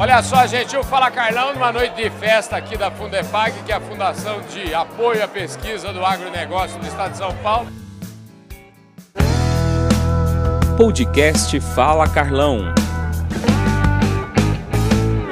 Olha só, gente, o Fala Carlão, numa noite de festa aqui da Fundepag, que é a Fundação de Apoio à Pesquisa do Agronegócio do Estado de São Paulo. Podcast Fala Carlão.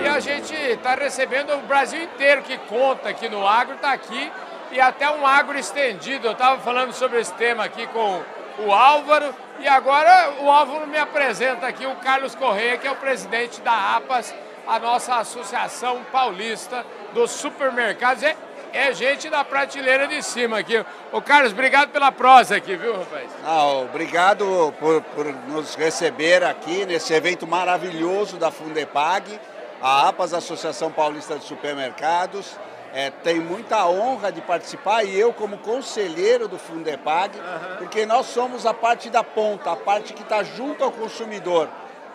E a gente está recebendo o Brasil inteiro que conta aqui no agro, está aqui, e até um agro estendido. Eu estava falando sobre esse tema aqui com o Álvaro, e agora o Álvaro me apresenta aqui o Carlos Correia, que é o presidente da APAS, a nossa Associação Paulista dos Supermercados. É, é gente da prateleira de cima aqui. Ô Carlos, obrigado pela prosa aqui, viu, rapaz? Ah, obrigado por, por nos receber aqui nesse evento maravilhoso da Fundepag, a APAS, Associação Paulista de Supermercados. É, tem muita honra de participar e eu como conselheiro do Fundepag, uhum. porque nós somos a parte da ponta, a parte que está junto ao consumidor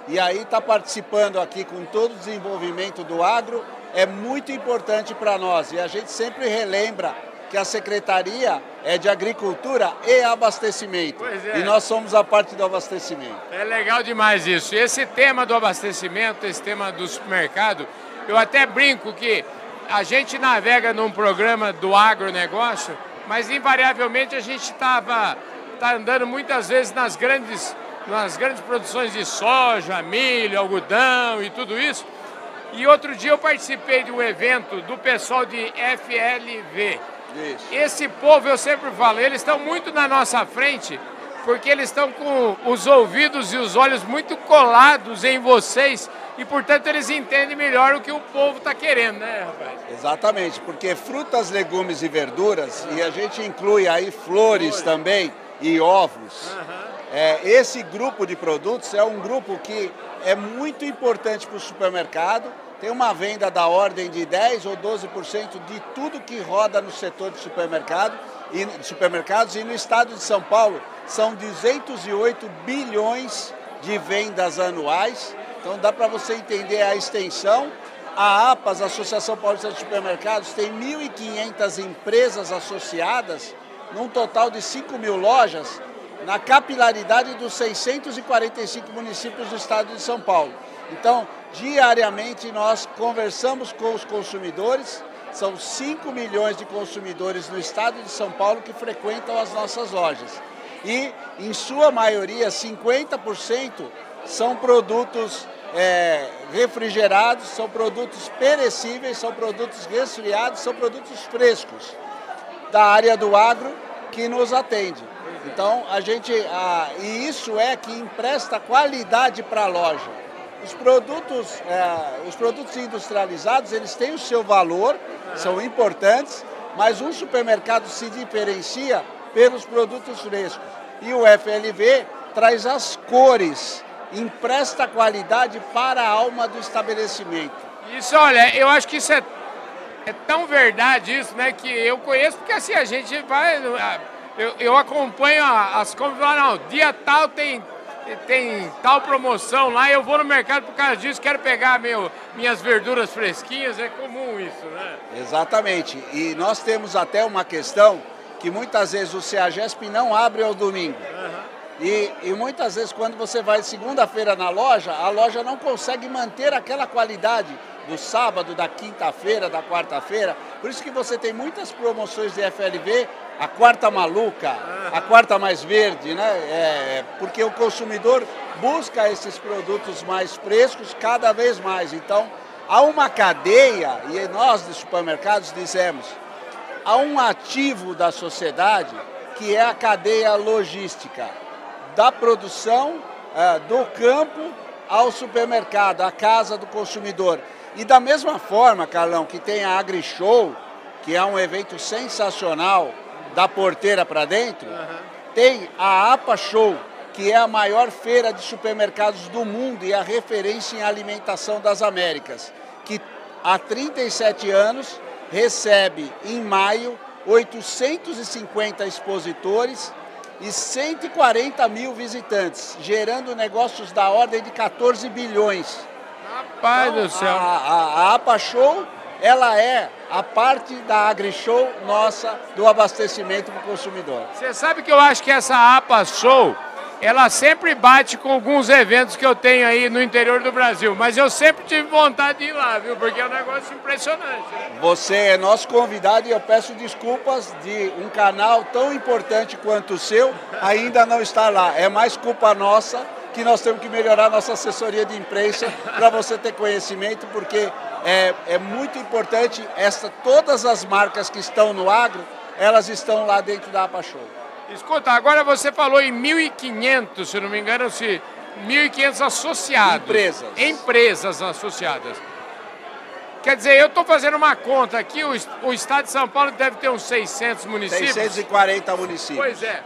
e aí está participando aqui com todo o desenvolvimento do agro, é muito importante para nós. E a gente sempre relembra que a Secretaria é de Agricultura e Abastecimento. É. E nós somos a parte do abastecimento. É legal demais isso. E esse tema do abastecimento, esse tema do supermercado, eu até brinco que a gente navega num programa do agronegócio, mas invariavelmente a gente estava tá andando muitas vezes nas grandes nas grandes produções de soja, milho, algodão e tudo isso. E outro dia eu participei de um evento do pessoal de FLV. Isso. Esse povo, eu sempre falo, eles estão muito na nossa frente, porque eles estão com os ouvidos e os olhos muito colados em vocês e, portanto, eles entendem melhor o que o povo está querendo, né, rapaz? Exatamente, porque frutas, legumes e verduras, e a gente inclui aí flores, flores. também e ovos. Uhum. É, esse grupo de produtos é um grupo que é muito importante para o supermercado, tem uma venda da ordem de 10 ou 12% de tudo que roda no setor de supermercado e supermercados e no estado de São Paulo são 208 bilhões de vendas anuais. Então dá para você entender a extensão. A APAS, a Associação Paulista de Supermercados, tem 1.500 empresas associadas, num total de 5 mil lojas, na capilaridade dos 645 municípios do estado de São Paulo. Então, diariamente nós conversamos com os consumidores, são 5 milhões de consumidores no estado de São Paulo que frequentam as nossas lojas. E, em sua maioria, 50% são produtos é, refrigerados, são produtos perecíveis, são produtos resfriados, são produtos frescos da área do agro que nos atende. Então, a gente, a, e isso é que empresta qualidade para a loja. Os produtos, é, os produtos industrializados, eles têm o seu valor, são importantes, mas um supermercado se diferencia pelos produtos frescos. E o FLV traz as cores, empresta qualidade para a alma do estabelecimento. Isso, olha, eu acho que isso é, é tão verdade isso, né, que eu conheço, porque assim, a gente vai eu, eu acompanho as compras e falo, não, dia tal tem, tem tal promoção lá, eu vou no mercado por causa disso, quero pegar meu, minhas verduras fresquinhas, é comum isso, né? Exatamente. E nós temos até uma questão que muitas vezes o CEAGESP não abre ao domingo. Uhum. E, e, muitas vezes quando você vai segunda-feira na loja, a loja não consegue manter aquela qualidade do sábado, da quinta-feira, da quarta-feira. Por isso que você tem muitas promoções de FLV a quarta maluca, a quarta mais verde, né? É, porque o consumidor busca esses produtos mais frescos cada vez mais. Então, há uma cadeia, e nós de supermercados dizemos, há um ativo da sociedade que é a cadeia logística, da produção é, do campo ao supermercado, à casa do consumidor. E da mesma forma, Carlão, que tem a AgriShow, que é um evento sensacional, da porteira para dentro, uhum. tem a APA Show, que é a maior feira de supermercados do mundo e a referência em alimentação das Américas, que há 37 anos recebe em maio 850 expositores e 140 mil visitantes, gerando negócios da ordem de 14 bilhões. Rapaz então, do céu! A, a, a APA Show ela é a parte da AgriShow nossa do abastecimento para o consumidor. Você sabe que eu acho que essa APA Show ela sempre bate com alguns eventos que eu tenho aí no interior do Brasil. Mas eu sempre tive vontade de ir lá, viu? Porque é um negócio impressionante. Né? Você é nosso convidado e eu peço desculpas de um canal tão importante quanto o seu ainda não estar lá. É mais culpa nossa que nós temos que melhorar nossa assessoria de imprensa para você ter conhecimento, porque é, é muito importante essa, todas as marcas que estão no agro, elas estão lá dentro da APA Show. Escuta, agora você falou em 1.500, se não me engano, se 1.500 associados. Empresas. Empresas associadas. Quer dizer, eu estou fazendo uma conta aqui, o, o, estado de São Paulo deve ter uns 600 municípios. 640 municípios. Pois é.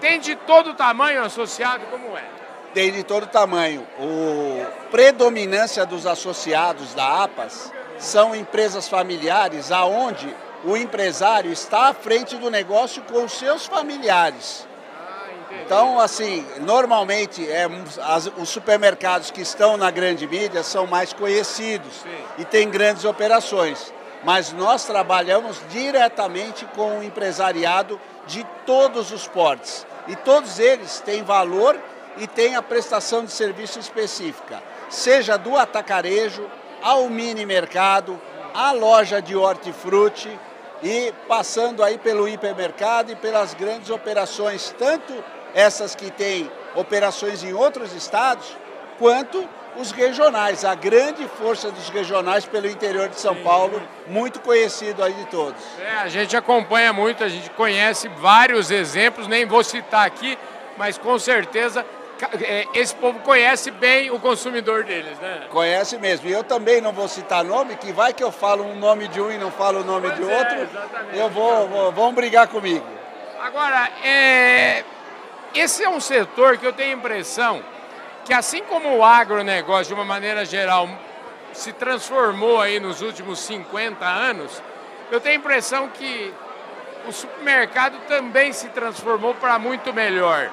Tem de todo tamanho associado, como é? Tem de todo tamanho. O predominância dos associados da APAS são empresas familiares aonde o empresário está à frente do negócio com os seus familiares. Então, assim, normalmente é, as, os supermercados que estão na grande mídia são mais conhecidos Sim. e têm grandes operações. Mas nós trabalhamos diretamente com o empresariado de todos os portes. E todos eles têm valor e têm a prestação de serviço específica, seja do atacarejo ao mini mercado, à loja de hortifruti, e passando aí pelo hipermercado e pelas grandes operações, tanto essas que têm operações em outros estados, quanto os regionais, a grande força dos regionais pelo interior de São Paulo, muito conhecido aí de todos. É, a gente acompanha muito, a gente conhece vários exemplos, nem vou citar aqui, mas com certeza esse povo conhece bem o consumidor deles, né? Conhece mesmo. E eu também não vou citar nome, que vai que eu falo um nome de um e não falo o nome pois de é, outro. Exatamente. Eu vou, vou, vão brigar comigo. Agora, é, esse é um setor que eu tenho a impressão que assim como o agronegócio, de uma maneira geral, se transformou aí nos últimos 50 anos, eu tenho a impressão que o supermercado também se transformou para muito melhor.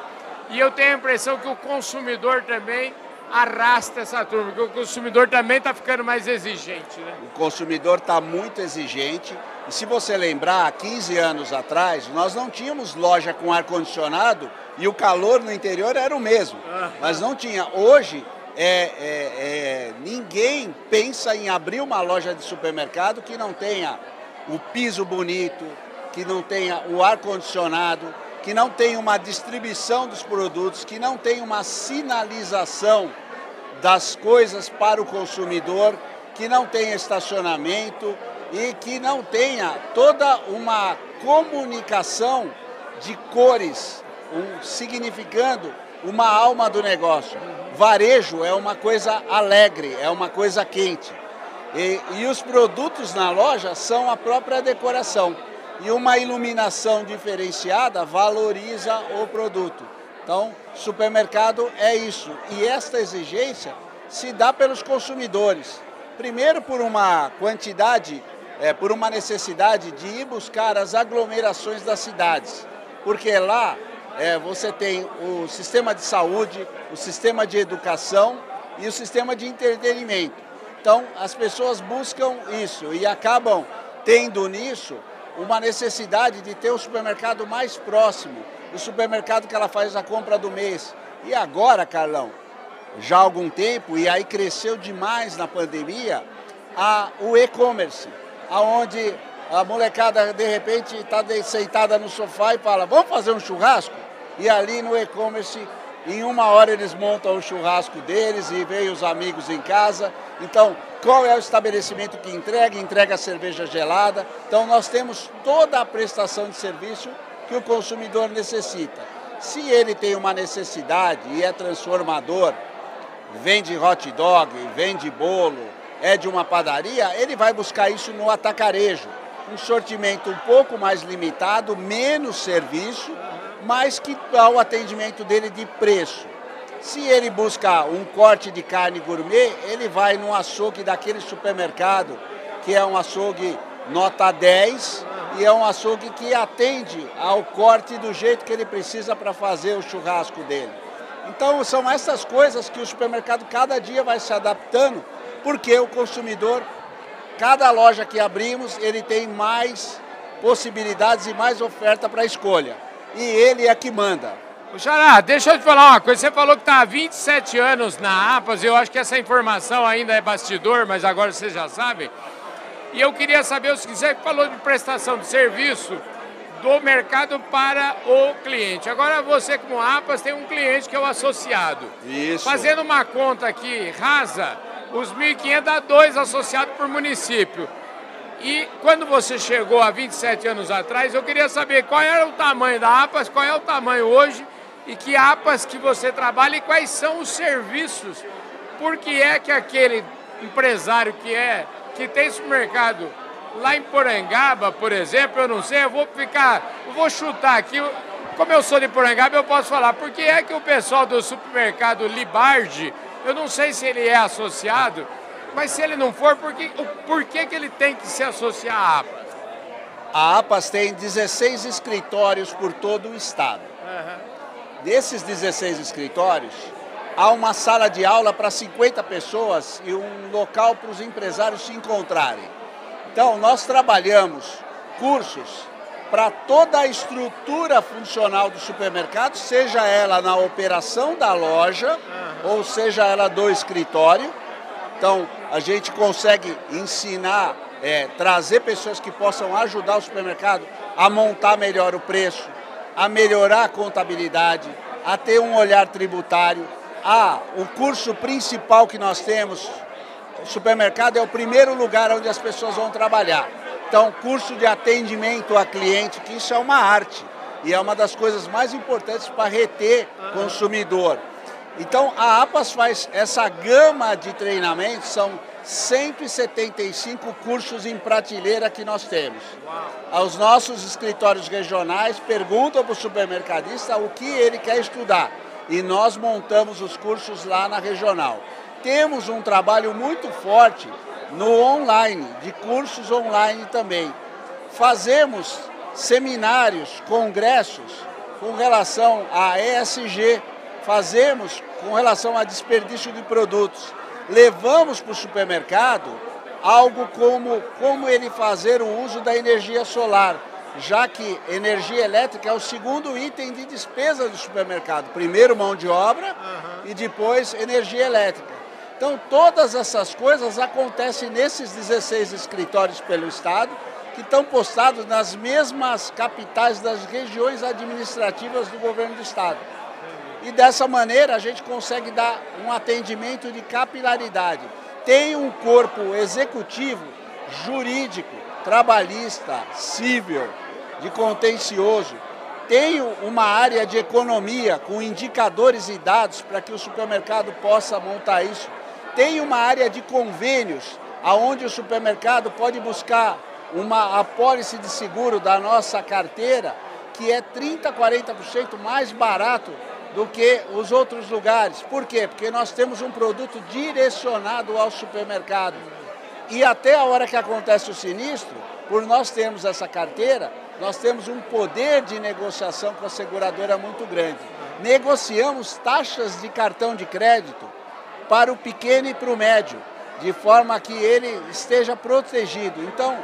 E eu tenho a impressão que o consumidor também arrasta essa turma, porque o consumidor também está ficando mais exigente. Né? O consumidor está muito exigente. E se você lembrar, há 15 anos atrás, nós não tínhamos loja com ar-condicionado e o calor no interior era o mesmo. Uhum. Mas não tinha. Hoje, é, é, é, ninguém pensa em abrir uma loja de supermercado que não tenha o piso bonito, que não tenha o ar-condicionado que não tem uma distribuição dos produtos, que não tem uma sinalização das coisas para o consumidor, que não tenha estacionamento e que não tenha toda uma comunicação de cores, um, significando uma alma do negócio. Varejo é uma coisa alegre, é uma coisa quente. E, e os produtos na loja são a própria decoração e uma iluminação diferenciada valoriza o produto. Então, supermercado é isso. E esta exigência se dá pelos consumidores. Primeiro, por uma quantidade, é, por uma necessidade de ir buscar as aglomerações das cidades. Porque lá é, você tem o sistema de saúde, o sistema de educação e o sistema de entretenimento. Então, as pessoas buscam isso e acabam tendo nisso uma necessidade de ter o supermercado mais próximo, o supermercado que ela faz a compra do mês. E agora, Carlão, já há algum tempo, e aí cresceu demais na pandemia, a, o e-commerce, aonde a molecada de repente está sentada no sofá e fala, vamos fazer um churrasco? E ali no e-commerce, em uma hora eles montam o churrasco deles e vêm os amigos em casa. Então, qual é o estabelecimento que entrega, entrega a cerveja gelada. Então nós temos toda a prestação de serviço que o consumidor necessita. Se ele tem uma necessidade e é transformador, vende hot dog, vende bolo, é de uma padaria, ele vai buscar isso no atacarejo. Um sortimento um pouco mais limitado, menos serviço, mas que dá o atendimento dele de preço. Se ele buscar um corte de carne gourmet, ele vai num açougue daquele supermercado, que é um açougue nota 10 e é um açougue que atende ao corte do jeito que ele precisa para fazer o churrasco dele. Então são essas coisas que o supermercado cada dia vai se adaptando, porque o consumidor, cada loja que abrimos, ele tem mais possibilidades e mais oferta para escolha. E ele é que manda. Xará, deixa eu te falar uma coisa. Você falou que está há 27 anos na APAS. Eu acho que essa informação ainda é bastidor, mas agora vocês já sabem. E eu queria saber, se quiser, falou de prestação de serviço do mercado para o cliente. Agora você, como APAS, tem um cliente que é o associado. Isso. Fazendo uma conta aqui rasa, os 1.500 dá dois associados por município. E quando você chegou há 27 anos atrás, eu queria saber qual era o tamanho da APAS, qual é o tamanho hoje e que APAS que você trabalha e quais são os serviços. Por que é que aquele empresário que é que tem supermercado lá em Porangaba, por exemplo, eu não sei, eu vou ficar, eu vou chutar aqui, como eu sou de Porangaba, eu posso falar, por que é que o pessoal do supermercado Libardi, eu não sei se ele é associado, mas se ele não for, por que, por que, que ele tem que se associar à APAS? A APAS tem 16 escritórios por todo o estado. Uhum. Desses 16 escritórios, há uma sala de aula para 50 pessoas e um local para os empresários se encontrarem. Então, nós trabalhamos cursos para toda a estrutura funcional do supermercado, seja ela na operação da loja, uhum. ou seja ela do escritório. Então, a gente consegue ensinar, é, trazer pessoas que possam ajudar o supermercado a montar melhor o preço, a melhorar a contabilidade, a ter um olhar tributário. Ah, o curso principal que nós temos, o supermercado é o primeiro lugar onde as pessoas vão trabalhar. Então, curso de atendimento a cliente, que isso é uma arte e é uma das coisas mais importantes para reter consumidor. Então, a APAS faz essa gama de treinamentos, são 175 cursos em prateleira que nós temos. Uau. Os nossos escritórios regionais perguntam para o supermercadista o que ele quer estudar e nós montamos os cursos lá na regional. Temos um trabalho muito forte no online, de cursos online também. Fazemos seminários, congressos com relação a ESG, fazemos com relação a desperdício de produtos. Levamos para o supermercado algo como como ele fazer o uso da energia solar, já que energia elétrica é o segundo item de despesa do supermercado. Primeiro mão de obra uhum. e depois energia elétrica. Então, todas essas coisas acontecem nesses 16 escritórios pelo Estado, que estão postados nas mesmas capitais das regiões administrativas do governo do Estado. E dessa maneira a gente consegue dar um atendimento de capilaridade. Tem um corpo executivo, jurídico, trabalhista, civil, de contencioso. Tem uma área de economia com indicadores e dados para que o supermercado possa montar isso tem uma área de convênios, aonde o supermercado pode buscar uma apólice de seguro da nossa carteira, que é 30%, 40% mais barato do que os outros lugares. Por quê? Porque nós temos um produto direcionado ao supermercado. E até a hora que acontece o sinistro, por nós termos essa carteira, nós temos um poder de negociação com a seguradora muito grande. Negociamos taxas de cartão de crédito para o pequeno e para o médio, de forma que ele esteja protegido. Então,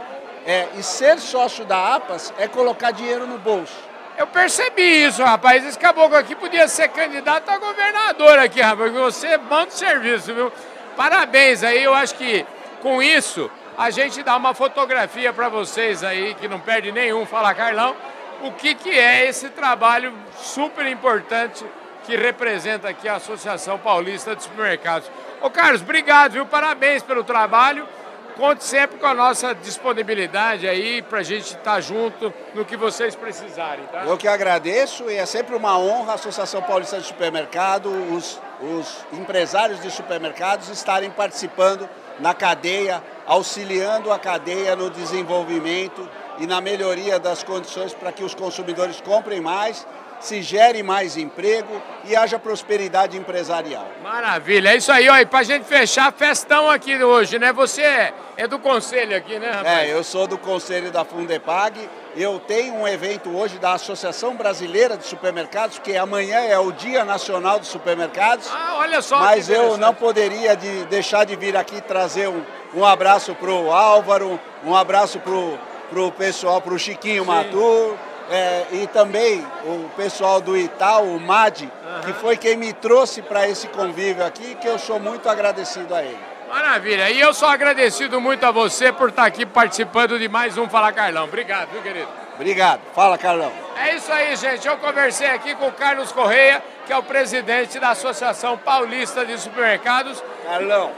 é, e ser sócio da APAS é colocar dinheiro no bolso. Eu percebi isso, rapaz. Esse caboclo aqui podia ser candidato a governador aqui, rapaz, você é bom de serviço, viu? Parabéns aí, eu acho que com isso a gente dá uma fotografia para vocês aí, que não perde nenhum, fala Carlão, o que, que é esse trabalho super importante que representa aqui a Associação Paulista de Supermercados. Ô Carlos, obrigado, viu? Parabéns pelo trabalho. Conte sempre com a nossa disponibilidade aí para a gente estar tá junto no que vocês precisarem, tá? Eu que agradeço e é sempre uma honra a Associação Paulista de Supermercado, os, os empresários de supermercados estarem participando na cadeia, auxiliando a cadeia no desenvolvimento e na melhoria das condições para que os consumidores comprem mais se gere mais emprego e haja prosperidade empresarial. Maravilha, é isso aí, ó. E pra gente fechar, festão aqui hoje, né? Você é, é do conselho aqui, né, rapaz? É, eu sou do conselho da Fundepag. Eu tenho um evento hoje da Associação Brasileira de Supermercados, que amanhã é o Dia Nacional dos Supermercados. Ah, olha só. Mas eu não poderia de deixar de vir aqui trazer um, um abraço pro Álvaro, um abraço pro, pro pessoal, pro Chiquinho Sim. Matur é, e também o pessoal do Itaú, o MAD, que foi quem me trouxe para esse convívio aqui, que eu sou muito agradecido a ele. Maravilha. E eu sou agradecido muito a você por estar aqui participando de mais um Fala Carlão. Obrigado, viu, querido? Obrigado. Fala, Carlão. É isso aí, gente. Eu conversei aqui com o Carlos Correia, que é o presidente da Associação Paulista de Supermercados. Carlão,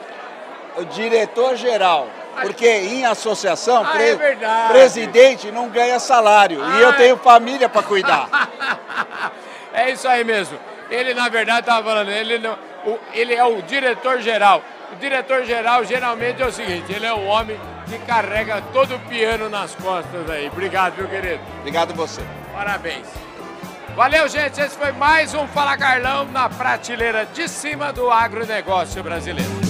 o diretor-geral. Porque em associação, Ah, pre- é presidente não ganha salário. Ah, e eu é. tenho família para cuidar. é isso aí mesmo. Ele, na verdade, estava falando, ele, não- o- ele é o diretor-geral. O diretor-geral, geralmente, é o seguinte, ele é o homem que carrega todo o piano nas costas aí. Obrigado, meu querido. Obrigado você. Parabéns. Valeu, gente. Esse foi mais um Fala Carlão na prateleira de cima do agronegócio brasileiro.